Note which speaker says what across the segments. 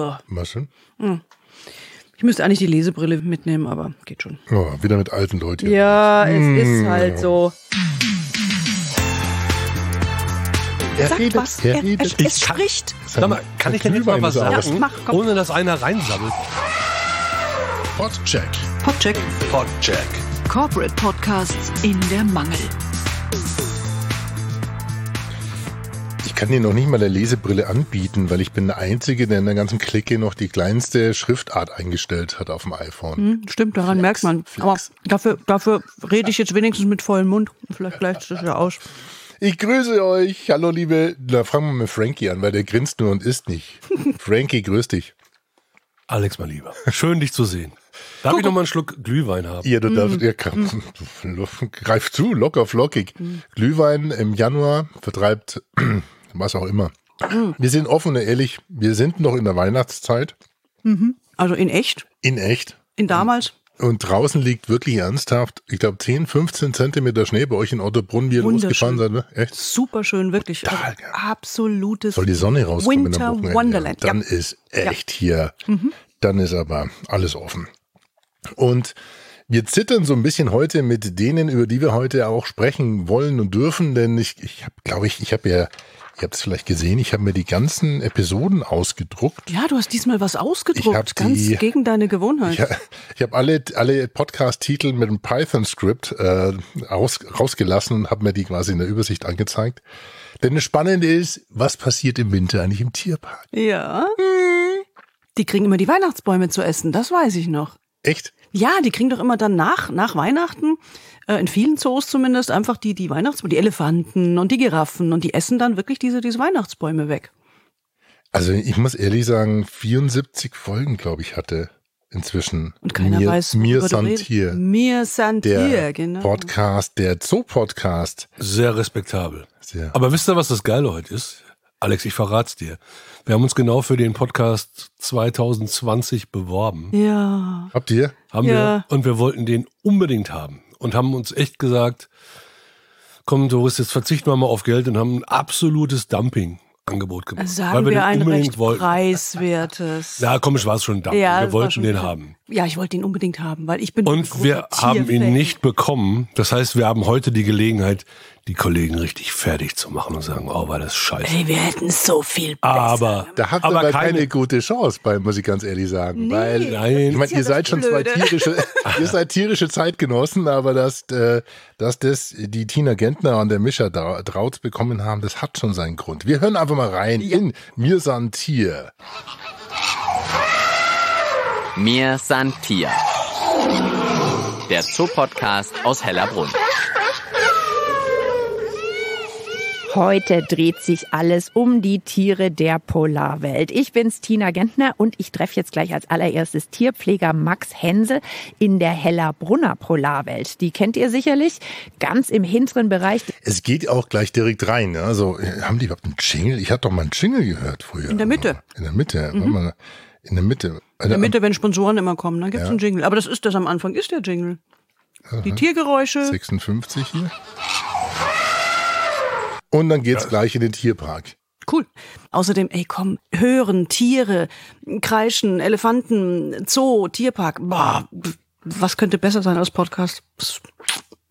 Speaker 1: Oh.
Speaker 2: Was schon?
Speaker 1: Ich müsste eigentlich die Lesebrille mitnehmen, aber geht schon.
Speaker 2: Oh, wieder mit alten Leuten.
Speaker 1: Ja, es
Speaker 2: Mm.
Speaker 1: ist halt so.
Speaker 2: Er
Speaker 1: Sagt
Speaker 2: redet,
Speaker 1: was.
Speaker 2: er
Speaker 1: Er,
Speaker 2: redet.
Speaker 1: er, es spricht.
Speaker 3: Sag mal, kann ich denn jetzt mal was sagen.
Speaker 1: Ja, mach,
Speaker 3: ohne dass einer reinsammelt?
Speaker 2: Podcheck.
Speaker 1: Podcheck.
Speaker 3: Podcheck.
Speaker 4: Corporate Podcasts in der Mangel.
Speaker 2: Ich kann dir noch nicht mal eine Lesebrille anbieten, weil ich bin der Einzige, der in der ganzen Clique noch die kleinste Schriftart eingestellt hat auf dem iPhone.
Speaker 1: Hm, stimmt, daran merkt man. Aber dafür, dafür rede ich jetzt wenigstens mit vollem Mund. Vielleicht gleicht das ja aus.
Speaker 2: Ich grüße euch. Hallo, liebe. Da fangen wir mit Frankie an, weil der grinst nur und isst nicht. Frankie, grüß dich.
Speaker 3: Alex, mein Lieber. Schön, dich zu sehen. Darf ich noch mal einen Schluck Glühwein haben?
Speaker 2: Ja, du darfst, ja, komm, greif zu, locker flockig. Glühwein im Januar vertreibt was auch immer. Wir sind offen und ehrlich, wir sind noch in der Weihnachtszeit,
Speaker 1: Also in echt,
Speaker 2: in echt.
Speaker 1: in damals.
Speaker 2: Und draußen liegt wirklich ernsthaft, ich glaube 10, 15 Zentimeter Schnee bei euch in Ottobrunn, wie ihr losgefahren seid. Ne? Echt?
Speaker 1: Super schön, wirklich.
Speaker 2: Total
Speaker 1: Also absolutes.
Speaker 2: Soll die Sonne rauskommen
Speaker 1: Winter
Speaker 2: am?
Speaker 1: Wonderland,
Speaker 2: Dann
Speaker 1: ja.
Speaker 2: ist echt hier, dann ist aber alles offen. Und wir zittern so ein bisschen heute mit denen, über die wir heute auch sprechen wollen und dürfen, denn ich, ich habe, glaube ich, ich habe ja, ihr habt es vielleicht gesehen, ich habe mir die ganzen Episoden ausgedruckt.
Speaker 1: Ja, du hast diesmal was
Speaker 2: Ich
Speaker 1: ausgedruckt, ganz
Speaker 2: die-
Speaker 1: gegen deine Gewohnheit.
Speaker 2: Ich, ich habe alle, alle Podcast-Titel mit einem Python-Skript äh, aus, rausgelassen und habe mir die quasi in der Übersicht angezeigt. Denn das Spannende ist, was passiert im Winter eigentlich im Tierpark?
Speaker 1: Ja. Die kriegen immer die Weihnachtsbäume zu essen, das weiß ich noch.
Speaker 2: Echt?
Speaker 1: Ja, die kriegen doch immer dann nach, nach Weihnachten, äh, in vielen Zoos zumindest, einfach die, die Weihnachtsbäume, die Elefanten und die Giraffen und die essen dann wirklich diese, diese Weihnachtsbäume weg.
Speaker 2: Also ich muss ehrlich sagen, 74 Folgen, glaube ich, hatte inzwischen.
Speaker 1: Und keiner
Speaker 2: mir,
Speaker 1: weiß,
Speaker 2: Mir
Speaker 1: redest.
Speaker 2: Santier.
Speaker 1: Mir Santier,
Speaker 2: Der
Speaker 1: genau.
Speaker 2: Podcast, der Zoo-Podcast.
Speaker 3: Sehr respektabel.
Speaker 2: Sehr.
Speaker 3: Aber wisst ihr, was das Geile heute ist? Alex, ich verrat's dir. Wir haben uns genau für den Podcast 2020 beworben.
Speaker 1: Ja.
Speaker 2: Habt ihr?
Speaker 3: Haben
Speaker 1: Ja.
Speaker 3: wir. Und wir wollten den unbedingt haben. Und haben uns echt gesagt, komm, Doris, jetzt verzichten wir mal auf Geld und haben ein absolutes Dumping-Angebot gemacht.
Speaker 1: Also Sagen wir,
Speaker 3: den
Speaker 1: ein
Speaker 3: unbedingt
Speaker 1: recht
Speaker 3: wollten.
Speaker 1: preiswertes.
Speaker 3: Ja, komisch war es schon Dumping.
Speaker 1: Ja,
Speaker 3: wir wollten den haben.
Speaker 1: Ja, ich wollte ihn unbedingt haben, weil ich bin
Speaker 3: Und wir haben ihn nicht bekommen. Das heißt, wir haben heute die Gelegenheit, die Kollegen richtig fertig zu machen und sagen, oh, war das scheiße.
Speaker 1: Ey, wir hätten so viel besser.
Speaker 3: aber,
Speaker 2: Da habt ihr
Speaker 3: aber keine,
Speaker 2: keine gute Chance bei, muss ich ganz ehrlich sagen.
Speaker 1: Nee.
Speaker 2: Weil,
Speaker 3: Nein.
Speaker 2: ich meine,
Speaker 1: ja
Speaker 2: ihr seid schon zwei tierische, ihr seid tierische Zeitgenossen, aber dass, äh, dass das die Tina Gentner und der Mischa Dra- Trautz bekommen haben, das hat schon seinen Grund. Wir hören einfach mal rein in Mir san Tier.
Speaker 5: Mir san Tier. Der Zoopodcast aus Hellerbrunn.
Speaker 6: Heute dreht sich alles um die Tiere der Polarwelt. Ich bin's, Tina Gentner, und ich treffe jetzt gleich als allererstes Tierpfleger Max Hensel in der Hellerbrunner Polarwelt. Die kennt ihr sicherlich, ganz im hinteren Bereich.
Speaker 2: Es geht auch gleich direkt rein. ne? Also, äh, haben die überhaupt einen Jingle? Ich hatte doch mal einen Jingle gehört früher.
Speaker 1: In der Mitte.
Speaker 2: In der Mitte. Mal. In der Mitte.
Speaker 1: In der Mitte, wenn Sponsoren immer kommen, dann gibt's einen Jingle. Aber das ist das am Anfang, ist der Jingle. Die Tiergeräusche.
Speaker 2: 56 hier. Und dann geht's gleich in den Tierpark.
Speaker 1: Cool. Außerdem, ey, komm, hören, Tiere, kreischen, Elefanten, Zoo, Tierpark. Boah, was könnte besser sein als Podcast? Pss,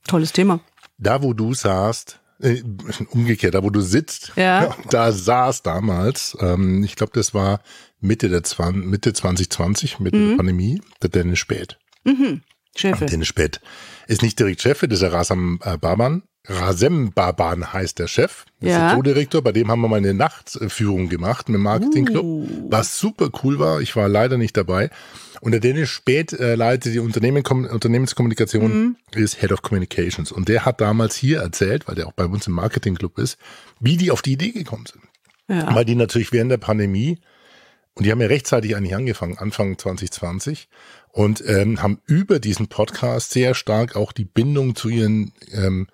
Speaker 1: Tolles Thema.
Speaker 2: Da, wo du saßt, äh, umgekehrt, da, wo du sitzt,
Speaker 1: Ja.
Speaker 2: da saß damals, ähm, ich glaube, das war Mitte der Zwan Mitte 2020, Mitte
Speaker 1: Mhm.
Speaker 2: der Pandemie, der Dennis Spät.
Speaker 1: Chefe.
Speaker 2: Dennis Spät ist nicht direkt Chef, das ist der Rasam äh, Baban. Rasem Baban heißt der Chef. Ist
Speaker 1: Ja.
Speaker 2: der Zoodirektor. Bei dem haben wir mal eine Nachtführung gemacht mit dem Marketingclub.
Speaker 1: Uh.
Speaker 2: Was super cool war. Ich war leider nicht dabei. Und der Dennis Spät äh, leitet die Unternehmen, Unternehmenskommunikation,
Speaker 1: Mhm.
Speaker 2: ist Head of Communications. Und der hat damals hier erzählt, weil der auch bei uns im Marketingclub ist, wie die auf die Idee gekommen sind.
Speaker 1: Ja.
Speaker 2: Weil die natürlich während der Pandemie, und die haben ja rechtzeitig eigentlich angefangen, Anfang 2020, und ähm, haben über diesen Podcast sehr stark auch die Bindung zu ihren, ähm,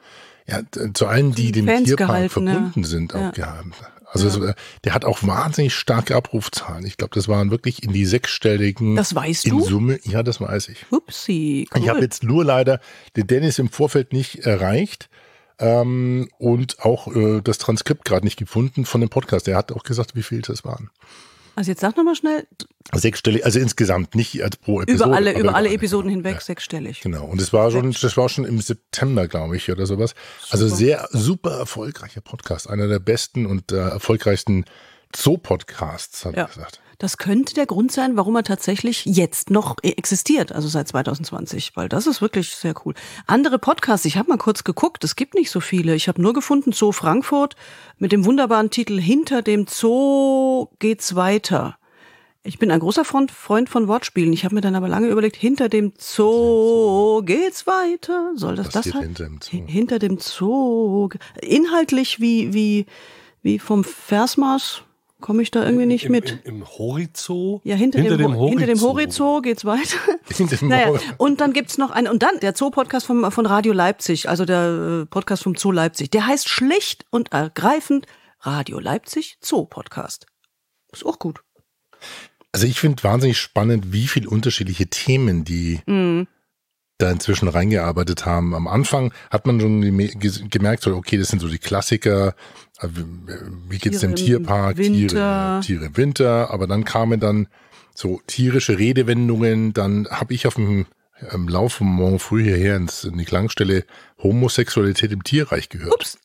Speaker 2: ja, zu allen, die dem
Speaker 1: Fans
Speaker 2: Tierpark
Speaker 1: gehalten, ja.
Speaker 2: verbunden sind, auch
Speaker 1: Ja.
Speaker 2: gehabt. Also so, äh, der hat auch wahnsinnig starke Abrufzahlen. Ich glaube, das waren wirklich in die sechsstelligen.
Speaker 1: Das weißt
Speaker 2: in
Speaker 1: du?
Speaker 2: Summe, ja, das weiß ich.
Speaker 1: Upsi. Cool.
Speaker 2: Ich habe jetzt nur leider den Dennis im Vorfeld nicht erreicht ähm, und auch äh, das Transkript gerade nicht gefunden von dem Podcast. Er hat auch gesagt, wie viel das waren.
Speaker 1: Also jetzt sag nochmal schnell,
Speaker 2: Sechsstellig, also insgesamt, nicht als pro Episode.
Speaker 1: Über alle, über alle
Speaker 2: genau.
Speaker 1: Episoden hinweg sechsstellig.
Speaker 2: Genau. Und es war schon, das war schon im September, glaube ich, oder sowas. Also sehr super erfolgreicher Podcast. Einer der besten und äh, erfolgreichsten Zoo-Podcasts, hat
Speaker 1: Ja.
Speaker 2: er gesagt.
Speaker 1: Das könnte der Grund sein, warum er tatsächlich jetzt noch existiert, also seit 2020, weil das ist wirklich sehr cool. Andere Podcasts, ich habe mal kurz geguckt, es gibt nicht so viele. Ich habe nur gefunden Zoo Frankfurt mit dem wunderbaren Titel Hinter dem Zoo geht's weiter. Ich bin ein großer Freund, Freund von Wortspielen. Ich habe mir dann aber lange überlegt, hinter dem Zoo geht's weiter. Soll das das halt?
Speaker 2: hinter dem Zoo.
Speaker 1: Hi- Hinter dem Zoo. Inhaltlich wie, wie, wie vom Versmaß komme ich da irgendwie nicht
Speaker 3: Im,
Speaker 1: mit.
Speaker 3: Im, im Horizo?
Speaker 1: Ja, hinter, dem,
Speaker 3: dem
Speaker 1: Ho- hinter dem
Speaker 3: Horizo.
Speaker 1: Horizo geht's weiter.
Speaker 2: Hinter dem
Speaker 1: naja, und dann gibt's noch einen, und dann der Zoo-Podcast vom, von Radio Leipzig, also der äh, Podcast vom Zoo Leipzig. Der heißt schlicht und ergreifend Radio Leipzig Zoo-Podcast. Ist auch gut.
Speaker 2: Also ich finde wahnsinnig spannend, wie viele unterschiedliche Themen die
Speaker 1: Mhm.
Speaker 2: Da inzwischen reingearbeitet haben. Am Anfang hat man schon geme- ge- gemerkt, okay, das sind so die Klassiker. äh, Wie geht's
Speaker 1: Tiere
Speaker 2: dem
Speaker 1: im
Speaker 2: Tierpark?
Speaker 1: Winter.
Speaker 2: Tiere, Tiere im Winter. Aber dann kamen dann so tierische Redewendungen. Dann habe ich auf dem im Lauf vom Morgen früh hierher ins, in die Klangstelle Homosexualität im Tierreich gehört.
Speaker 1: Ups.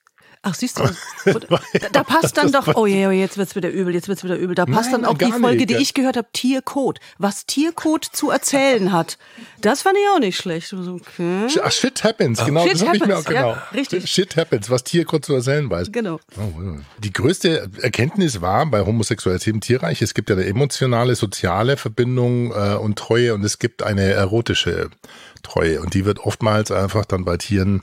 Speaker 1: Ach, siehst du, da, da passt dann doch, oh je, oh je, jetzt wird's wieder übel, jetzt wird's wieder übel. Da passt
Speaker 2: Nein,
Speaker 1: dann auch die Folge,
Speaker 2: nicht.
Speaker 1: die ich gehört habe, Tiercode. Was Tiercode zu erzählen hat. Das fand ich auch nicht schlecht. Okay.
Speaker 2: Ach, shit happens, genau,
Speaker 1: Shit
Speaker 2: das habe ich mir auch
Speaker 1: happens, ja,
Speaker 2: genau.
Speaker 1: richtig.
Speaker 2: Shit happens, was Tier kurz zu erzählen weiß.
Speaker 1: Genau.
Speaker 2: Oh, ja. Die größte Erkenntnis war bei Homosexualität im Tierreich, es gibt ja eine emotionale, soziale Verbindung äh, und Treue und es gibt eine erotische Treue und die wird oftmals einfach dann bei Tieren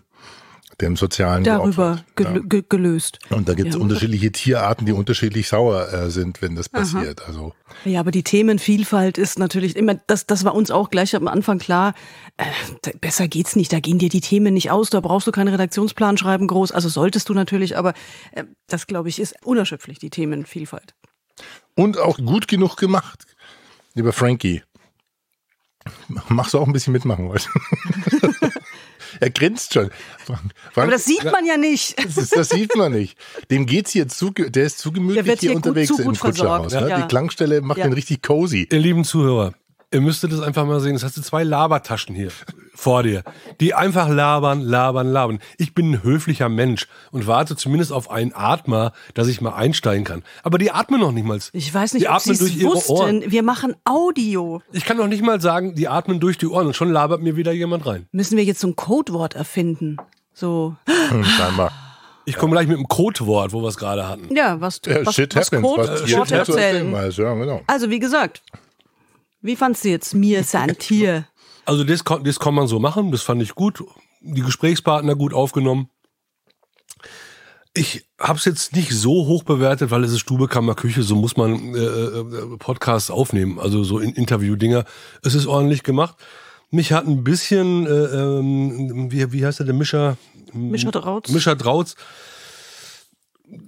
Speaker 2: dem sozialen
Speaker 1: Darüber
Speaker 2: geopfert.
Speaker 1: gelö- ge gelöst.
Speaker 2: Ja. Und da gibt es
Speaker 1: Ja.
Speaker 2: unterschiedliche Tierarten, die unterschiedlich sauer äh, sind, wenn das passiert. Also
Speaker 1: Ja, aber die Themenvielfalt ist natürlich immer, das, das war uns auch gleich am Anfang klar. Äh, besser geht's nicht, da gehen dir die Themen nicht aus, da brauchst du keinen Redaktionsplan schreiben groß. Also solltest du natürlich, aber äh, das glaube ich ist unerschöpflich, die Themenvielfalt.
Speaker 2: und auch gut genug gemacht, lieber Frankie. Machst du auch ein bisschen mitmachen heute? er grinst schon. Frank, Frank,
Speaker 1: Aber das sieht man ja nicht.
Speaker 2: Das, ist, das sieht man nicht. Dem geht's hier zu, der ist zu gemütlich
Speaker 1: Der wird
Speaker 2: hier
Speaker 1: hier gut-
Speaker 2: unterwegs
Speaker 1: zu
Speaker 2: im
Speaker 1: gut
Speaker 2: Kutscherhaus. Ne?
Speaker 1: Ja.
Speaker 2: Die Klangstelle macht
Speaker 1: Ja.
Speaker 2: den richtig cozy.
Speaker 3: Ihr lieben Zuhörer, ihr müsstet das einfach mal sehen. Es hast du zwei Labertaschen hier vor dir, die einfach labern, labern, labern. Ich bin ein höflicher Mensch und warte zumindest auf einen Atmer, dass ich mal einsteigen kann. Aber die atmen noch nicht mal.
Speaker 1: Ich weiß nicht,
Speaker 3: die
Speaker 1: ob
Speaker 3: atmen
Speaker 1: Sie
Speaker 3: durch ihre
Speaker 1: wussten.
Speaker 3: Ohren.
Speaker 1: Wir machen Audio.
Speaker 3: Ich kann noch nicht mal sagen, die atmen durch die Ohren und schon labert mir wieder jemand rein.
Speaker 1: Müssen wir jetzt so ein Codewort erfinden? So,
Speaker 2: Hm, scheinbar.
Speaker 3: Ich komme gleich mit einem Codewort, wo wir es gerade hatten.
Speaker 1: ja, was,
Speaker 2: Ja,
Speaker 1: was,
Speaker 2: shit
Speaker 1: was
Speaker 2: happens.
Speaker 1: Code,
Speaker 2: was zu erzählen
Speaker 1: erzählen.
Speaker 2: weiß. Ja, genau.
Speaker 1: Also, wie gesagt, wie fandst du jetzt mir sein Tier?
Speaker 3: Also das, das kann man so machen, das fand ich gut. Die Gesprächspartner gut aufgenommen. Ich habe es jetzt nicht so hoch bewertet, weil es ist Stube, Kammer, Küche, so muss man äh, äh, Podcasts aufnehmen, also so in Interview-Dinger. Es ist ordentlich gemacht. Mich hat ein bisschen, äh, ähm, wie, wie heißt der, der Mischer?
Speaker 1: Mischer Drautz?
Speaker 3: Mischer Drautz.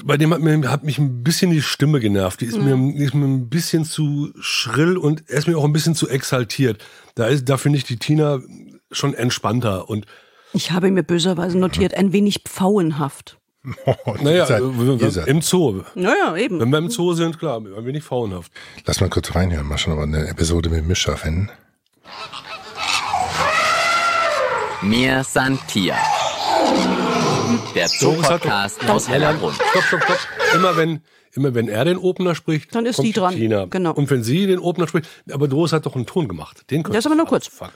Speaker 3: Bei dem hat, mir, hat mich ein bisschen die Stimme genervt. Die ist, mir, die ist mir ein bisschen zu schrill und er ist mir auch ein bisschen zu exaltiert. Da, ist, da finde ich die Tina schon entspannter. Und
Speaker 1: Ich habe mir böserweise notiert, ein wenig pfauenhaft.
Speaker 3: naja,
Speaker 2: seid-
Speaker 3: äh,
Speaker 2: seid-
Speaker 3: im Zoo.
Speaker 1: Naja, eben.
Speaker 3: Wenn wir im Zoo sind, klar, ein wenig faulenhaft.
Speaker 2: Lass mal kurz reinhören. Mal schon aber eine Episode mit Mischa finden.
Speaker 5: Mir san Der Zoo-Podcast
Speaker 3: Doris
Speaker 5: aus Hellerbrunn.
Speaker 3: Stopp, stopp, stopp. Immer wenn, immer wenn er den Opener spricht,
Speaker 1: Dann ist
Speaker 3: kommt
Speaker 1: die dran.
Speaker 3: Tina.
Speaker 1: Genau.
Speaker 3: Und wenn sie den Opener spricht, aber Doris hat doch einen Ton gemacht. Den
Speaker 1: Das ist aber nur kurz.
Speaker 3: Fuck.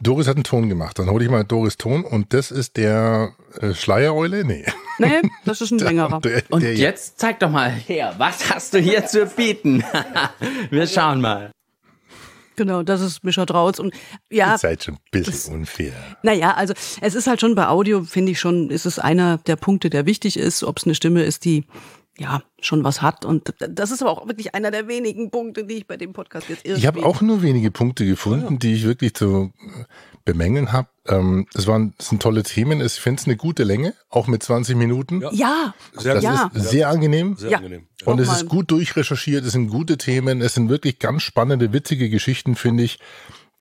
Speaker 2: Doris hat einen Ton gemacht. Dann hole ich mal Doris Ton und das ist der äh, Schleiereule? Nee.
Speaker 1: Nee, das ist ein längerer.
Speaker 2: Der,
Speaker 5: Und
Speaker 2: der,
Speaker 5: jetzt zeig doch mal her, was hast du hier zu bieten? Wir schauen mal.
Speaker 1: Genau, das ist Mischer Drautz. Und ja,
Speaker 2: Ihr seid schon ein bisschen unfair.
Speaker 1: naja, also es ist halt schon bei Audio, finde ich schon, ist es einer der Punkte, der wichtig ist, ob es eine Stimme ist, die ja schon was hat. Und das ist aber auch wirklich einer der wenigen Punkte, die ich bei dem Podcast jetzt irgendwie.
Speaker 2: Ich habe auch nur wenige Punkte gefunden, die ich wirklich zu äh, bemängeln habe. Ähm, das, waren, das sind tolle Themen. Ich finde es eine gute Länge, auch mit 20 Minuten.
Speaker 3: Ja.
Speaker 1: Ja,
Speaker 3: Sehr
Speaker 2: Das
Speaker 1: ja.
Speaker 2: ist sehr angenehm.
Speaker 3: Sehr
Speaker 1: Ja.
Speaker 3: angenehm.
Speaker 2: Und es ist gut durchrecherchiert, es sind gute Themen, es sind wirklich ganz spannende, witzige Geschichten, finde ich.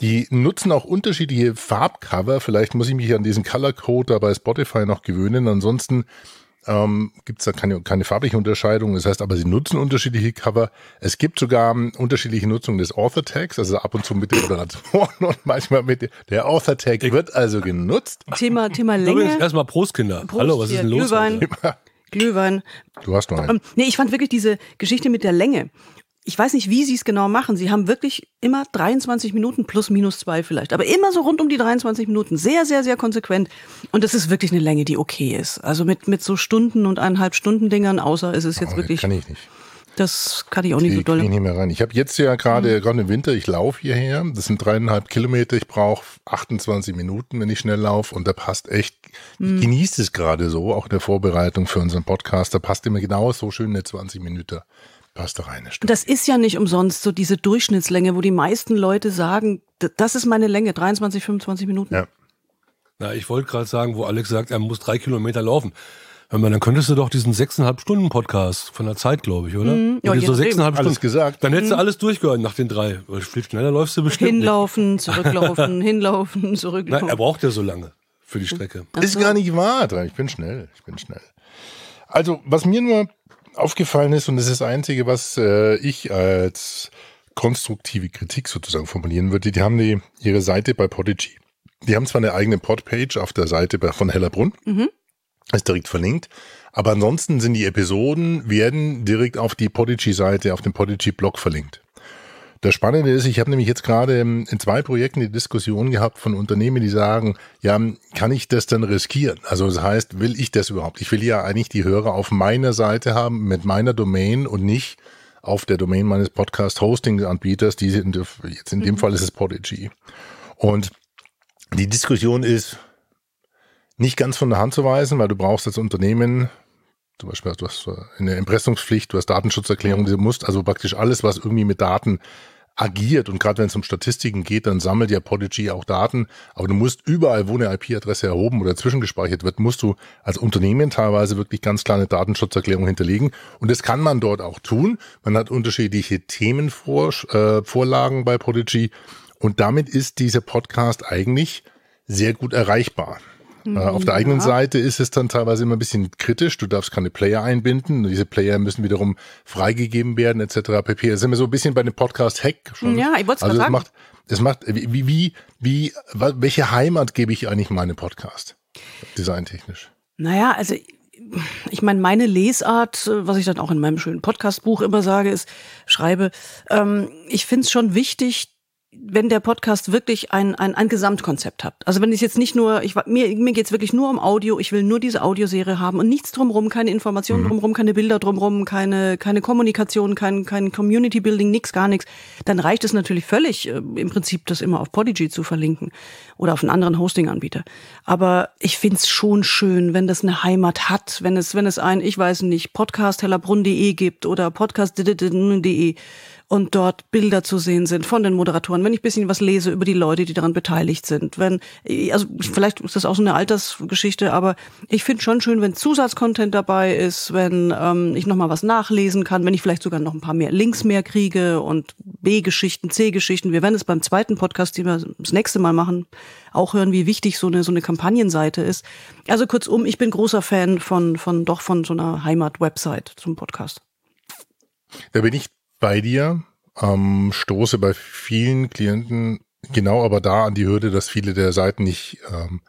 Speaker 2: Die nutzen auch unterschiedliche Farbcover. Vielleicht muss ich mich an diesen Color Code da bei Spotify noch gewöhnen. Ansonsten ähm, gibt es da keine, keine farbliche Unterscheidung. Das heißt aber, sie nutzen unterschiedliche Cover. Es gibt sogar ähm, unterschiedliche Nutzung des Author Tags, also ab und zu mit den Moderatoren und manchmal mit dem, der Author Tag wird also genutzt.
Speaker 1: Thema, Thema
Speaker 3: Übrigens
Speaker 1: Länge.
Speaker 3: erstmal Prost, Kinder.
Speaker 1: Prost
Speaker 3: Hallo, was ist denn los?
Speaker 1: Glühwein. Glühwein.
Speaker 2: Du hast noch einen.
Speaker 1: Ähm, nee, ich fand wirklich diese Geschichte mit der Länge. Ich weiß nicht, wie sie es genau machen. Sie haben wirklich immer 23 Minuten plus minus zwei vielleicht. Aber immer so rund um die 23 Minuten. Sehr, sehr, sehr konsequent. Und das ist wirklich eine Länge, die okay ist. Also mit, mit so Stunden und eineinhalb Stunden Dingern, außer ist es jetzt
Speaker 2: Oh,
Speaker 1: wirklich,
Speaker 2: Kann ich nicht.
Speaker 1: das kann ich auch nicht so
Speaker 2: Ich kriege
Speaker 1: doll.
Speaker 2: nicht mehr rein. Ich habe jetzt ja gerade,
Speaker 1: Mhm.
Speaker 2: gerade im Winter, ich laufe hierher. Das sind dreieinhalb Kilometer. Ich brauche 28 Minuten, wenn ich schnell laufe. Und da passt echt,
Speaker 1: Mhm.
Speaker 2: ich genieße es gerade so, auch in der Vorbereitung für unseren Podcast. Da passt immer genau so schön eine 20 Minuten. Passt da rein.
Speaker 1: Das ist ja nicht umsonst so diese Durchschnittslänge, wo die meisten Leute sagen, das ist meine Länge, 23, 25 Minuten.
Speaker 2: Ja.
Speaker 3: Na, ich wollte gerade sagen, wo Alex sagt, er muss drei Kilometer laufen. Hör dann könntest du doch diesen sechseinhalb Stunden Podcast von der Zeit, glaube ich, oder?
Speaker 1: Mhm. Ja,
Speaker 3: so sechseinhalb
Speaker 2: Alles
Speaker 3: Stunden.
Speaker 2: gesagt.
Speaker 3: Dann hättest du alles durchgehört nach den drei. Weil viel schneller läufst du bestimmt
Speaker 1: Hinlaufen, zurücklaufen, hinlaufen,
Speaker 3: nicht.
Speaker 1: zurücklaufen.
Speaker 3: Nein, er braucht ja so lange für die Strecke.
Speaker 2: Ist gar nicht wahr. Ich bin schnell. Ich bin schnell. Also, was mir nur aufgefallen ist, und das ist das Einzige, was äh, ich als konstruktive Kritik sozusagen formulieren würde, die haben die, ihre Seite bei Podigy. Die haben zwar eine eigene Podpage auf der Seite von Hellerbrunn, ist direkt verlinkt, aber ansonsten sind die Episoden, werden direkt auf die Podigy-Seite, auf den Podigy-Blog verlinkt. Das Spannende ist, ich habe nämlich jetzt gerade ähm, in zwei Projekten die Diskussion gehabt von Unternehmen, die sagen, ja, kann ich das dann riskieren? Also das heißt, will ich das überhaupt? Ich will ja eigentlich die Hörer auf meiner Seite haben, mit meiner Domain und nicht auf der Domain meines Podcast-Hosting-Anbieters. Die sind, jetzt in dem Fall ist es Podigy. Und die Diskussion ist nicht ganz von der Hand zu weisen, weil du brauchst als Unternehmen zum Beispiel du hast eine Impressumspflicht, du hast Datenschutzerklärung, du musst also praktisch alles, was irgendwie mit Daten agiert und gerade wenn es um Statistiken geht, dann sammelt ja Podigy auch Daten, aber du musst überall, wo eine IP-Adresse erhoben oder zwischengespeichert wird, musst du als Unternehmen teilweise wirklich ganz klar eine Datenschutzerklärung hinterlegen und das kann man dort auch tun. Man hat unterschiedliche Themenvorlagen bei Podigy und damit ist dieser Podcast eigentlich sehr gut erreichbar. Äh, Auf der eigenen Seite ist es dann teilweise immer ein bisschen kritisch. Du darfst keine Player einbinden. Diese Player müssen wiederum freigegeben werden, etc. pp. Da sind wir so ein bisschen bei dem Podcast-Hack schon.
Speaker 1: Ja, ich
Speaker 2: also
Speaker 1: grad
Speaker 2: es
Speaker 1: sagen.
Speaker 2: macht, es macht, wie, wie, wie, welche Heimat gebe ich eigentlich meinem Podcast? Designtechnisch.
Speaker 1: Naja, also ich meine, meine Lesart, was ich dann auch in meinem schönen Podcastbuch immer sage, ist, schreibe, ähm, ich finde es schon wichtig, wenn der Podcast wirklich ein, ein, ein Gesamtkonzept hat. Also wenn es jetzt nicht nur, ich, mir, mir geht's wirklich nur um Audio, ich will nur diese Audioserie haben und nichts drumrum, keine Informationen drumrum, keine Bilder drumrum, keine, keine Kommunikation, kein, kein Community Building, nix, gar nichts, dann reicht es natürlich völlig, äh, im Prinzip das immer auf Podigy zu verlinken oder auf einen anderen Hosting-Anbieter. Aber ich find's schon schön, wenn das eine Heimat hat, wenn es, wenn es ein, ich weiß nicht, podcast-hellerbrunn.de gibt oder podcast.de und dort Bilder zu sehen sind von den Moderatoren, wenn ich bisschen was lese über die Leute, die daran beteiligt sind, wenn, also vielleicht ist das auch so eine Altersgeschichte, aber ich finde schon schön, wenn Zusatzcontent dabei ist, wenn ähm, ich nochmal was nachlesen kann, wenn ich vielleicht sogar noch ein paar mehr Links mehr kriege und B-Geschichten, C-Geschichten. Wir werden es beim zweiten Podcast, den wir das nächste Mal machen, auch hören, wie wichtig so eine, so eine Kampagnenseite ist. Also kurzum, ich bin großer Fan von, von, doch von so einer Heimat-Website zum Podcast.
Speaker 2: Da bin ich bei dir, ähm, stoße bei vielen Klienten genau aber da an die Hürde, dass viele der Seiten nicht ähm,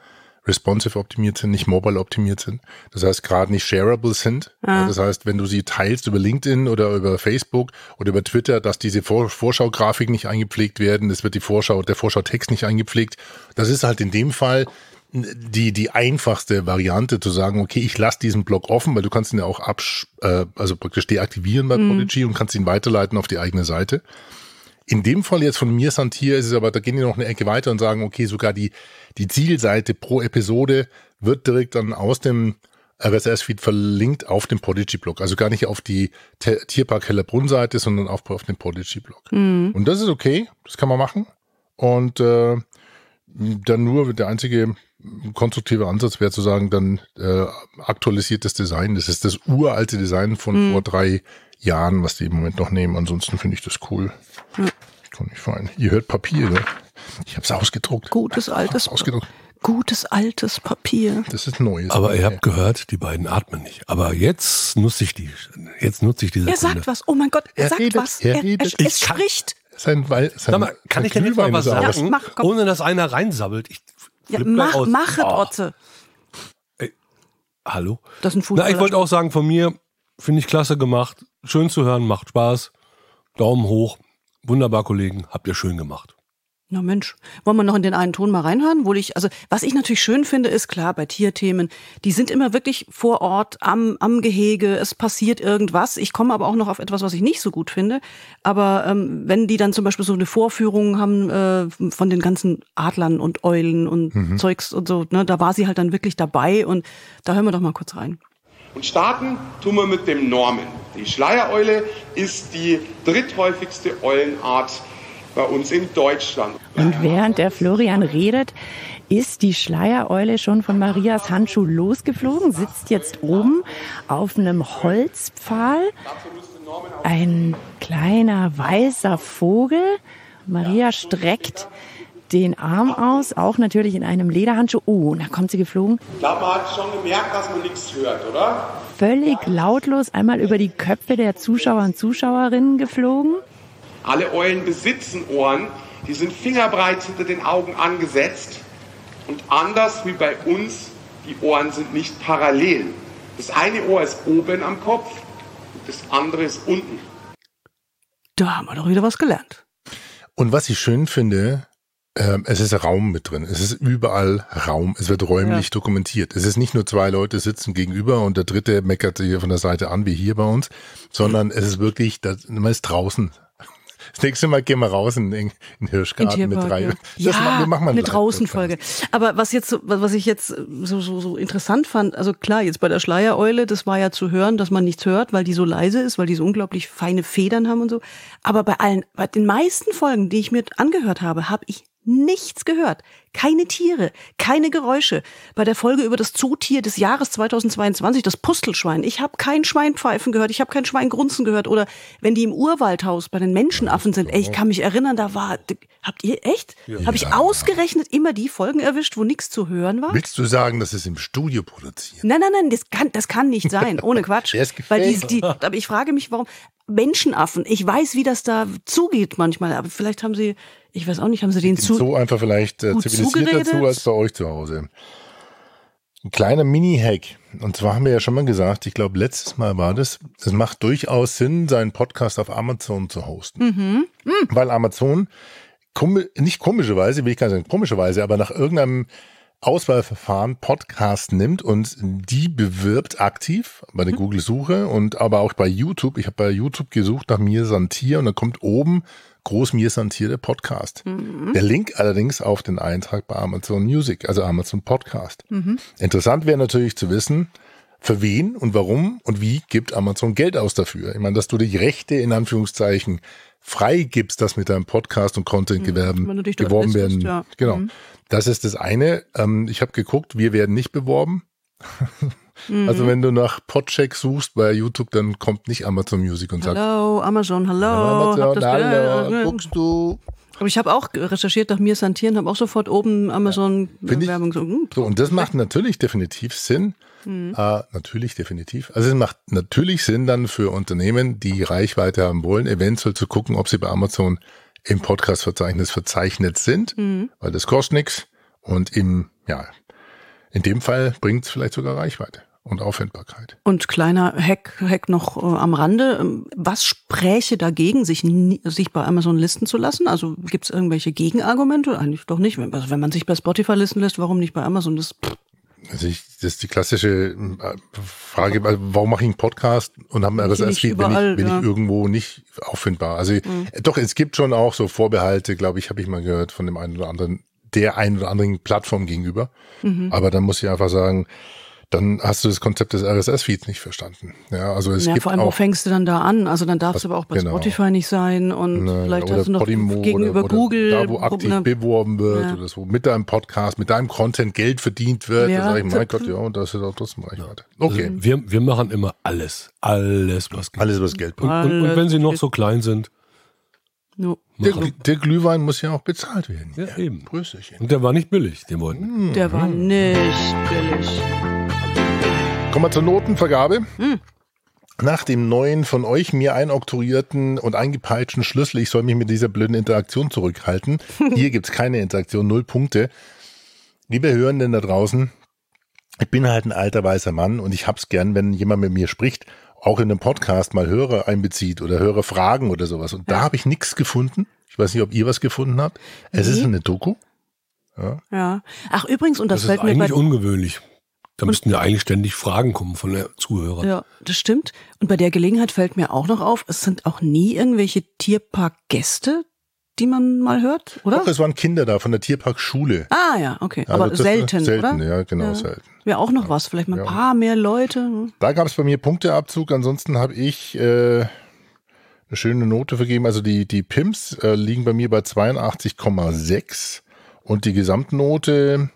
Speaker 2: responsive optimiert sind, nicht mobile optimiert sind. Das heißt, gerade nicht shareable sind.
Speaker 1: Ah.
Speaker 2: Das heißt, wenn du sie teilst über LinkedIn oder über Facebook oder über Twitter, dass diese Vor Vorschaugrafik nicht eingepflegt werden, es wird die Vorschau, der Vorschautext nicht eingepflegt. Das ist halt in dem Fall die, die einfachste Variante zu sagen, okay, ich lasse diesen Blog offen, weil du kannst ihn ja auch absch äh, also praktisch deaktivieren bei Podigy und kannst ihn weiterleiten auf die eigene Seite. In dem Fall jetzt von mir Santier ist es aber, da gehen die noch eine Ecke weiter und sagen, okay, sogar die, die Zielseite pro Episode wird direkt dann aus dem RSS-Feed verlinkt auf dem Podigy-Blog. Also gar nicht auf die Tierpark Hellerbrunn-Seite, sondern auf, auf den Podigy-Blog. Und das ist okay, das kann man machen. Und äh, dann nur der einzige konstruktive Ansatz wäre zu sagen, dann äh, aktualisiertes Design. Das ist das uralte Design von vor drei Jahren, was die im Moment noch nehmen. Ansonsten finde ich das cool. Kann ich fein. Ihr hört Papier, ne? Ich habe es ausgedruckt.
Speaker 1: Gutes altes
Speaker 2: Ausgedruckt.
Speaker 1: Gutes altes Papier.
Speaker 2: Das ist neues.
Speaker 3: Aber ihr habt gehört, die beiden atmen nicht. Aber jetzt nutze ich die, jetzt nutze ich diese
Speaker 1: Er sagt was. Oh mein Gott, er,
Speaker 2: Er
Speaker 1: sagt
Speaker 2: redet,
Speaker 1: was.
Speaker 2: er
Speaker 1: er,
Speaker 2: redet.
Speaker 1: er,
Speaker 3: Ich
Speaker 1: es
Speaker 3: kann-
Speaker 1: spricht.
Speaker 2: Sein, Wei- sein,
Speaker 3: Sag mal, kann
Speaker 2: sein
Speaker 3: ich denn jetzt mal was
Speaker 2: aus.
Speaker 1: Ja,
Speaker 3: sagen,
Speaker 1: mach,
Speaker 3: ohne dass einer reinsabbelt? Ich
Speaker 1: Ja, mach,
Speaker 3: aus.
Speaker 1: mach es,
Speaker 3: Oh,
Speaker 1: Otze.
Speaker 3: Hallo?
Speaker 1: Das ist ein
Speaker 3: Na,
Speaker 1: Fußballer.
Speaker 3: ich wollte auch sagen, von mir finde ich klasse gemacht. Schön zu hören, macht Spaß. Daumen hoch. Wunderbar, Kollegen. Habt ihr schön gemacht.
Speaker 1: Na Mensch, wollen wir noch in den einen Ton mal reinhören? Wo ich, also was ich natürlich schön finde, ist klar, bei Tierthemen, die sind immer wirklich vor Ort am, am Gehege, es passiert irgendwas. Ich komme aber auch noch auf etwas, was ich nicht so gut finde. Aber ähm, wenn die dann zum Beispiel so eine Vorführung haben äh, von den ganzen Adlern und Eulen und Zeugs und so, ne, da war sie halt dann wirklich dabei und da hören wir doch mal kurz rein.
Speaker 7: Und starten tun wir mit dem Norman. Die Schleiereule ist die dritthäufigste Eulenart bei uns in Deutschland.
Speaker 6: Und während der Florian redet, ist die Schleiereule schon von Marias Handschuh losgeflogen, sitzt jetzt oben auf einem Holzpfahl. Ein kleiner weißer Vogel. Maria streckt den Arm aus, auch natürlich in einem Lederhandschuh. Oh, da kommt sie geflogen.
Speaker 7: Ich glaube, man hat schon gemerkt, dass man nichts hört, oder?
Speaker 6: Völlig lautlos einmal über die Köpfe der Zuschauer und Zuschauerinnen geflogen.
Speaker 7: Alle Eulen besitzen Ohren, die sind fingerbreit hinter den Augen angesetzt. Und anders wie bei uns, die Ohren sind nicht parallel. Das eine Ohr ist oben am Kopf, und das andere ist unten.
Speaker 1: Da haben wir doch wieder was gelernt.
Speaker 2: Und was ich schön finde, ähm, es ist Raum mit drin. Es ist überall Raum. Es wird räumlich dokumentiert. Es ist nicht nur zwei Leute sitzen gegenüber und der dritte meckert hier von der Seite an, wie hier bei uns, sondern es ist wirklich, das, man ist draußen. Das nächste Mal gehen wir raus in, in den Hirschgarten mit drei.
Speaker 1: Ja,
Speaker 2: Das
Speaker 1: ja
Speaker 2: machen- wir machen mal
Speaker 1: eine Draußenfolge. Aber was jetzt, so- was ich jetzt so, so, so interessant fand, also klar, jetzt bei der Schleiereule, das war ja zu hören, dass man nichts hört, weil die so leise ist, weil die so unglaublich feine Federn haben und so. Aber bei allen, bei den meisten Folgen, die ich mir angehört habe, habe ich nichts gehört. Keine Tiere, keine Geräusche. Bei der Folge über das Zootier des Jahres 2022, das Pustelschwein, ich habe kein Schwein pfeifen gehört, ich habe kein Schwein grunzen gehört. Oder wenn die im Urwaldhaus bei den Menschenaffen sind, ey, ich kann mich erinnern, da war, habt ihr echt? Habe ich ausgerechnet immer die Folgen erwischt, wo nichts zu hören war?
Speaker 2: Willst du sagen, dass es im Studio produziert?
Speaker 1: Nein, nein, nein, das kann, das kann nicht sein, ohne Quatsch.
Speaker 2: Der ist
Speaker 1: Weil die, die, aber ich frage mich, warum Menschenaffen, ich weiß, wie das da zugeht manchmal, aber vielleicht haben sie, ich weiß auch nicht, haben sie den zu,
Speaker 2: so einfach vielleicht äh,
Speaker 1: gut
Speaker 2: zivilisierter
Speaker 1: zugeredet?
Speaker 2: zu als bei euch zu Hause. Ein kleiner Mini-Hack. Und zwar haben wir ja schon mal gesagt, ich glaube, letztes Mal war das, es macht durchaus Sinn, seinen Podcast auf Amazon zu hosten.
Speaker 1: Mhm.
Speaker 2: Weil Amazon, nicht komischerweise, will ich gar nicht sagen komischerweise, aber nach irgendeinem Auswahlverfahren Podcast nimmt und die bewirbt aktiv bei
Speaker 1: Mhm.
Speaker 2: der Google-Suche und aber auch bei YouTube. Ich habe bei YouTube gesucht nach Mir Santier und dann kommt oben groß Mir Santier der Podcast.
Speaker 1: Mhm.
Speaker 2: Der Link allerdings auf den Eintrag bei Amazon Music, also Amazon Podcast.
Speaker 1: Mhm.
Speaker 2: Interessant wäre natürlich zu wissen, für wen und warum und wie gibt Amazon Geld aus dafür? Ich meine, dass du die Rechte in Anführungszeichen frei gibst, dass mit deinem Podcast und Content-Gewerben
Speaker 1: Mhm. dort
Speaker 2: beworben werden.
Speaker 1: ja.
Speaker 2: Genau.
Speaker 1: Mhm.
Speaker 2: Das ist das eine. Ähm, ich habe geguckt, wir werden nicht beworben. Also wenn du nach Podcheck suchst bei YouTube, dann kommt nicht Amazon Music und sagt,
Speaker 1: Hallo, Amazon, hallo,
Speaker 2: Amazon,
Speaker 1: hab das
Speaker 2: hallo, guckst du.
Speaker 1: Aber ich habe auch recherchiert nach mir Santieren, habe auch sofort oben Amazon
Speaker 2: ich-
Speaker 1: Werbung so. hm,
Speaker 2: So, und das macht natürlich definitiv Sinn.
Speaker 1: Mhm.
Speaker 2: Äh, natürlich definitiv. Also es macht natürlich Sinn dann für Unternehmen, die Reichweite haben wollen, eventuell zu gucken, ob sie bei Amazon im Podcast-Verzeichnis verzeichnet sind,
Speaker 1: Mhm.
Speaker 2: weil das kostet nichts. Und im, ja, in dem Fall bringt es vielleicht sogar Reichweite und Auffindbarkeit.
Speaker 1: Und kleiner Hack, Hack noch äh, am Rande. Ähm, Was spräche dagegen, sich, nie, sich bei Amazon listen zu lassen? Also gibt es irgendwelche Gegenargumente? Eigentlich doch nicht. Wenn, also wenn man sich bei Spotify listen lässt, warum nicht bei Amazon? Das, pff,
Speaker 2: Also ich, das ist die klassische äh, Frage, weil warum mache ich einen Podcast und habe ein
Speaker 1: Nicht
Speaker 2: RSS-Feed, wenn, ich, wenn
Speaker 1: ja. Mhm.
Speaker 2: ich irgendwo nicht auffindbar. Also äh, doch, es gibt schon auch so Vorbehalte, glaube ich, habe ich mal gehört von dem einen oder anderen, der einen oder anderen Plattform gegenüber.
Speaker 1: Mhm.
Speaker 2: Aber dann muss ich einfach sagen, dann hast du das Konzept des RSS-Feeds nicht verstanden. Ja, also es
Speaker 1: ja,
Speaker 2: gibt
Speaker 1: vor allem, wo
Speaker 2: auch
Speaker 1: fängst du dann da an? Also dann darf es aber auch bei
Speaker 2: genau.
Speaker 1: Spotify nicht sein und
Speaker 2: Ne,
Speaker 1: vielleicht
Speaker 2: oder
Speaker 1: hast du noch
Speaker 2: Podimo
Speaker 1: gegenüber
Speaker 2: oder, oder
Speaker 1: Google.
Speaker 2: da, wo aktiv
Speaker 1: ne,
Speaker 2: beworben wird
Speaker 1: Ja.
Speaker 2: oder so, mit deinem Podcast, mit deinem Content Geld verdient wird.
Speaker 1: Ja.
Speaker 2: Da sage ich, mein Gott, ja, und das ist auch trotzdem Reichweite. Okay,
Speaker 3: Also wir, wir machen immer alles. Alles, was geht.
Speaker 2: alles was Geld bringt.
Speaker 3: Und, und, und wenn sie noch so klein sind,
Speaker 1: No.
Speaker 2: Der, der Glühwein muss ja auch bezahlt werden.
Speaker 3: Ja, eben.
Speaker 2: Prösterchen.
Speaker 3: Und der war nicht billig, den wollten.
Speaker 1: Der war nicht billig.
Speaker 2: Kommen wir zur Notenvergabe.
Speaker 1: Hm.
Speaker 2: Nach dem neuen von euch mir einoktroyierten und eingepeitschten Schlüssel, ich soll mich mit dieser blöden Interaktion zurückhalten. Hier gibt's keine Interaktion, null Punkte. Liebe Hörenden da draußen, ich bin halt ein alter weißer Mann und ich hab's gern, wenn jemand mit mir spricht, auch in einem Podcast mal Hörer einbezieht oder Hörer fragen oder sowas. Und da habe ich nichts gefunden. Ich weiß nicht, ob ihr was gefunden habt. Es ist
Speaker 1: Nee.
Speaker 2: eine Doku.
Speaker 1: Ja. Ach, übrigens, und das,
Speaker 3: Das ist
Speaker 1: fällt mir bei
Speaker 3: eigentlich ungewöhnlich. Da müssten ja eigentlich ständig Fragen kommen von der Zuhörer.
Speaker 1: Ja, das stimmt. Und bei der Gelegenheit fällt mir auch noch auf, es sind auch nie irgendwelche Tierparkgäste, die man mal hört, oder?
Speaker 2: Doch, es waren Kinder da von der Tierparkschule.
Speaker 1: Ah ja, okay.
Speaker 2: Also
Speaker 1: Aber
Speaker 2: das-
Speaker 1: selten,
Speaker 2: selten,
Speaker 1: oder?
Speaker 2: ja, genau, selten.
Speaker 1: Wäre auch noch was, vielleicht mal ein
Speaker 2: Ja.
Speaker 1: paar mehr Leute.
Speaker 2: Da gab es bei mir Punkteabzug. Ansonsten habe ich äh, eine schöne Note vergeben. Also die, die Pimps äh, liegen bei mir bei 82,6 und die Gesamtnote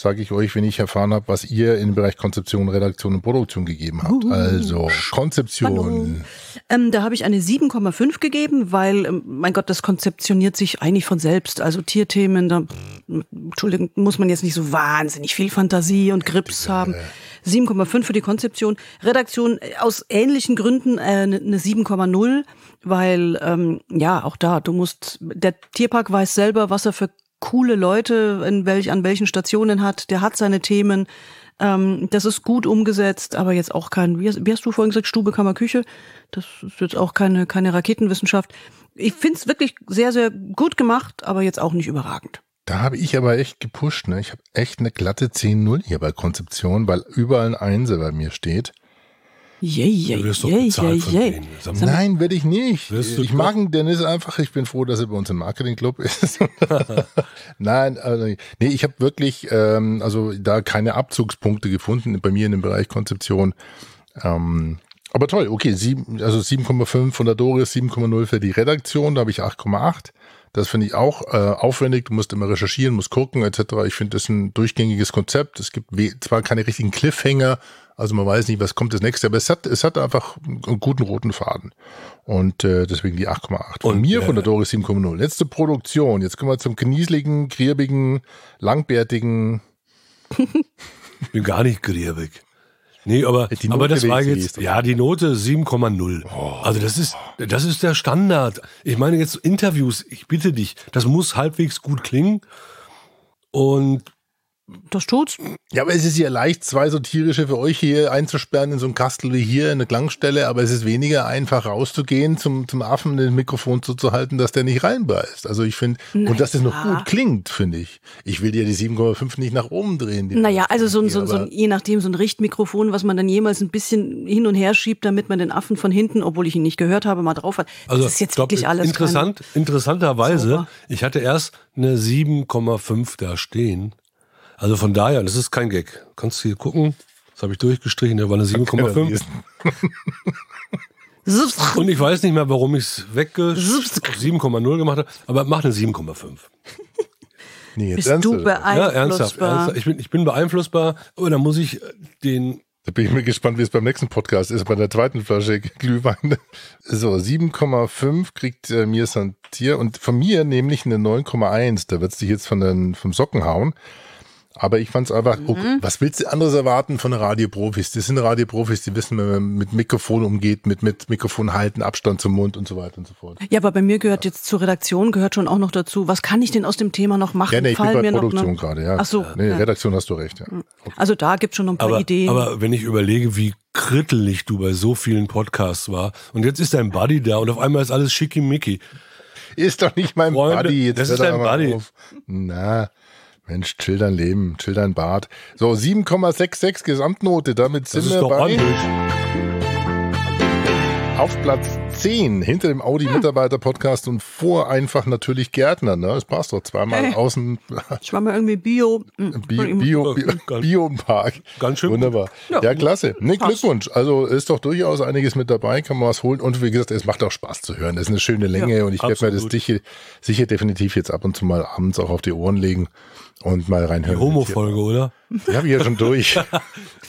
Speaker 2: sage ich euch, wenn ich erfahren habe, was ihr im Bereich Konzeption, Redaktion und Produktion gegeben habt. Also Konzeption.
Speaker 1: Ähm, da habe ich eine 7,5 gegeben, weil, ähm, mein Gott, das konzeptioniert sich eigentlich von selbst. Also Tierthemen, da, Entschuldigung, muss man jetzt nicht so wahnsinnig viel Fantasie und Grips haben. 7,5 für die Konzeption. Redaktion äh, aus ähnlichen Gründen äh, eine eine 7,0, weil ähm, ja auch da du musst der Tierpark weiß selber, was er für coole Leute in welch an welchen Stationen hat. Der hat seine Themen. Ähm, das ist gut umgesetzt, aber jetzt auch kein, wie hast, wie hast du vorhin gesagt, Stube, Kammer, Küche. Das ist jetzt auch keine, keine Raketenwissenschaft. Ich find's wirklich sehr, sehr gut gemacht, aber jetzt auch nicht überragend.
Speaker 2: Da habe ich aber echt gepusht. Ne? Ich habe echt eine glatte 10-0 hier bei Konzeption, weil überall ein Einser bei mir steht.
Speaker 1: Yay, yay,
Speaker 3: Du wirst doch
Speaker 1: yay,
Speaker 3: bezahlt von denen.
Speaker 2: Nein, werde ich nicht.
Speaker 3: Wirst du
Speaker 2: Ich mag den Dennis einfach. Ich bin froh, dass er bei uns im Marketingclub ist. Nein, also, nee, ich habe wirklich ähm, also da keine Abzugspunkte gefunden bei mir in dem Bereich Konzeption. Ähm, aber toll, okay, sieben, also 7,5 von der Doris, 7,0 für die Redaktion, da habe ich 8,8. Das finde ich auch äh, aufwendig. Du musst immer recherchieren, musst gucken etc. Ich finde das ein durchgängiges Konzept. Es gibt zwar keine richtigen Cliffhanger, also man weiß nicht, was kommt das nächste, aber es hat, es hat einfach einen guten roten Faden. Und äh, deswegen die 8,8. Von
Speaker 3: Und,
Speaker 2: mir,
Speaker 3: äh,
Speaker 2: von der Doris 7,0. Letzte Produktion. Jetzt kommen wir zum kniesligen, griebigen, langbärtigen.
Speaker 3: Ich bin gar nicht griebig. Nee, aber,
Speaker 2: Die Note
Speaker 3: aber das war jetzt, ja, die Note 7,0. Also das ist, das ist der Standard. Ich meine jetzt Interviews, ich bitte dich, das muss halbwegs gut klingen. Und
Speaker 1: Das tut's.
Speaker 2: Ja, aber es ist ja leicht, zwei so tierische für euch hier einzusperren in so einem Kastel wie hier, in eine Klangstelle, aber es ist weniger einfach rauszugehen, zum, zum Affen den Mikrofon zuzuhalten, dass der nicht reinbeißt. Also ich finde, und dass das noch gut klingt, finde ich. Ich will dir die 7,5 nicht nach oben drehen.
Speaker 1: Naja, also so ein, so, ein- so ein, je nachdem, so ein Richtmikrofon, was man dann jemals ein bisschen hin und her schiebt, damit man den Affen von hinten, obwohl ich ihn nicht gehört habe, mal drauf hat.
Speaker 3: also
Speaker 1: das ist jetzt
Speaker 3: glaub,
Speaker 1: wirklich alles
Speaker 3: interessant, interessanterweise,
Speaker 1: Sauber.
Speaker 3: ich hatte erst eine 7,5 da stehen. Also von daher, das ist kein Gag. Kannst du hier gucken? Das habe ich durchgestrichen, da war eine 7,5.
Speaker 1: Kein
Speaker 3: Und ich weiß nicht mehr, warum ich es wegge 7,0 gemacht habe, aber mach eine 7,5.
Speaker 2: Nee, jetzt
Speaker 1: Bist
Speaker 2: ernsthaft.
Speaker 1: du beeinflussbar?
Speaker 3: Ja, ernsthaft, ernsthaft. Ich bin, ich bin beeinflussbar, aber da muss ich äh, den
Speaker 2: Da bin ich mir gespannt, wie es beim nächsten Podcast ist, bei der zweiten Flasche Glühwein. So, 7,5 kriegt äh, mir Santier und von mir nämlich eine 9,1. Da wird's dich jetzt von den, vom Socken hauen. Aber ich fand's einfach, oh, was willst du anderes erwarten von Radioprofis? Das sind Radioprofis, die wissen, wenn man mit Mikrofon umgeht, mit, mit Mikrofon halten, Abstand zum Mund und so weiter und so fort.
Speaker 1: Ja, aber bei mir gehört jetzt zur Redaktion gehört schon auch noch dazu. Was kann ich denn aus dem Thema noch machen?
Speaker 2: Ja, nee, ich bin
Speaker 1: Fallen
Speaker 2: bei
Speaker 1: noch,
Speaker 2: Produktion
Speaker 1: ne?
Speaker 2: gerade, ja.
Speaker 1: Ach so,
Speaker 2: Nee,
Speaker 1: ja.
Speaker 2: Redaktion hast du recht, ja.
Speaker 1: Also da gibt's schon noch ein paar
Speaker 3: Aber,
Speaker 1: Ideen.
Speaker 3: aber wenn ich überlege, wie krittelig du bei so vielen Podcasts war und jetzt ist dein Buddy da und auf einmal ist alles schickimicki.
Speaker 2: Ist doch nicht mein
Speaker 3: Freunde,
Speaker 2: Buddy. Jetzt
Speaker 3: das ist
Speaker 2: doch
Speaker 3: dein Buddy.
Speaker 2: auf. Na, Mensch, chill dein Leben, chill dein Bart. So, 7,66 Gesamtnote. Damit sind wir bei
Speaker 3: ordentlich.
Speaker 2: auf Platz 10 hinter dem Audi-Mitarbeiter-Podcast und vor einfach natürlich Gärtner. Ne? Das passt doch zweimal
Speaker 1: Hey.
Speaker 2: außen
Speaker 1: ich war mal irgendwie Bio. hm,
Speaker 2: Bio, Bio, Bio,
Speaker 3: Ganz-
Speaker 2: Bio-Park.
Speaker 3: ganz schön.
Speaker 2: Wunderbar. Ja,
Speaker 1: Ja,
Speaker 2: klasse. Nee. Glückwunsch. Also ist doch durchaus einiges mit dabei, kann man was holen. Und wie gesagt, es macht auch Spaß zu hören. Das ist eine schöne Länge und ich werde mir das sicher, sicher definitiv jetzt ab und zu mal abends auch auf die Ohren legen und mal
Speaker 3: Die
Speaker 2: reinhören.
Speaker 3: Homo-Folge, oder?
Speaker 2: Die habe ich ja schon durch.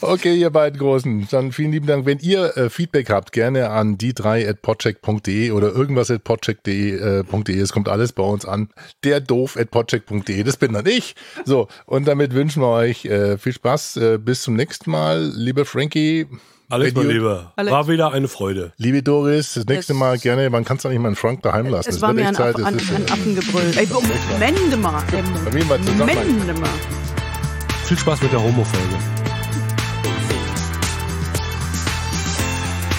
Speaker 2: Okay, ihr beiden Großen. Dann vielen lieben Dank. Wenn ihr äh, Feedback habt, gerne an die drei at podcheck.de oder irgendwas at podcheck.de. Äh, es kommt alles bei uns an. Der doof at podcheck.de, das bin dann ich. So, und damit wünschen wir euch äh, viel Spaß. Äh, bis zum nächsten Mal. Lieber Frankie,
Speaker 3: Alex, mein Lieber,
Speaker 1: Alex.
Speaker 3: war wieder eine Freude.
Speaker 2: liebe Doris, das nächste
Speaker 1: Es-
Speaker 2: Mal gerne, man kann es doch nicht mal einen Frank daheim lassen.
Speaker 1: Es
Speaker 2: Es
Speaker 1: war mir
Speaker 2: echt
Speaker 1: ein,
Speaker 2: Zeit,
Speaker 1: Aff,
Speaker 2: es
Speaker 1: ein,
Speaker 2: ist,
Speaker 1: ein Affengebrüll. Ey, Mende mal.
Speaker 2: Bei mir mal zusammen.
Speaker 1: Mende mal.
Speaker 3: Viel Spaß mit der Homo-Folge.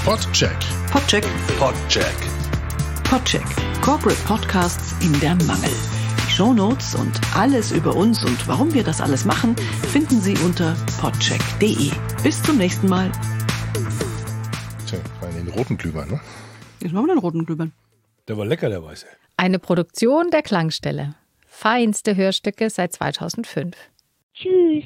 Speaker 2: Podcheck.
Speaker 1: Podcheck.
Speaker 2: Podcheck.
Speaker 1: Podcheck. Corporate Podcasts in der Mangel. Die Shownotes und alles über uns und warum wir das alles machen, finden Sie unter podcheck.de. Bis zum nächsten Mal.
Speaker 2: Tja, den roten Glühwein, ne?
Speaker 1: Jetzt machen wir den roten Glühwein.
Speaker 3: Der war lecker, der Weiße.
Speaker 6: Eine Produktion der Klangstelle. Feinste Hörstücke seit 2005.
Speaker 8: Tschüss.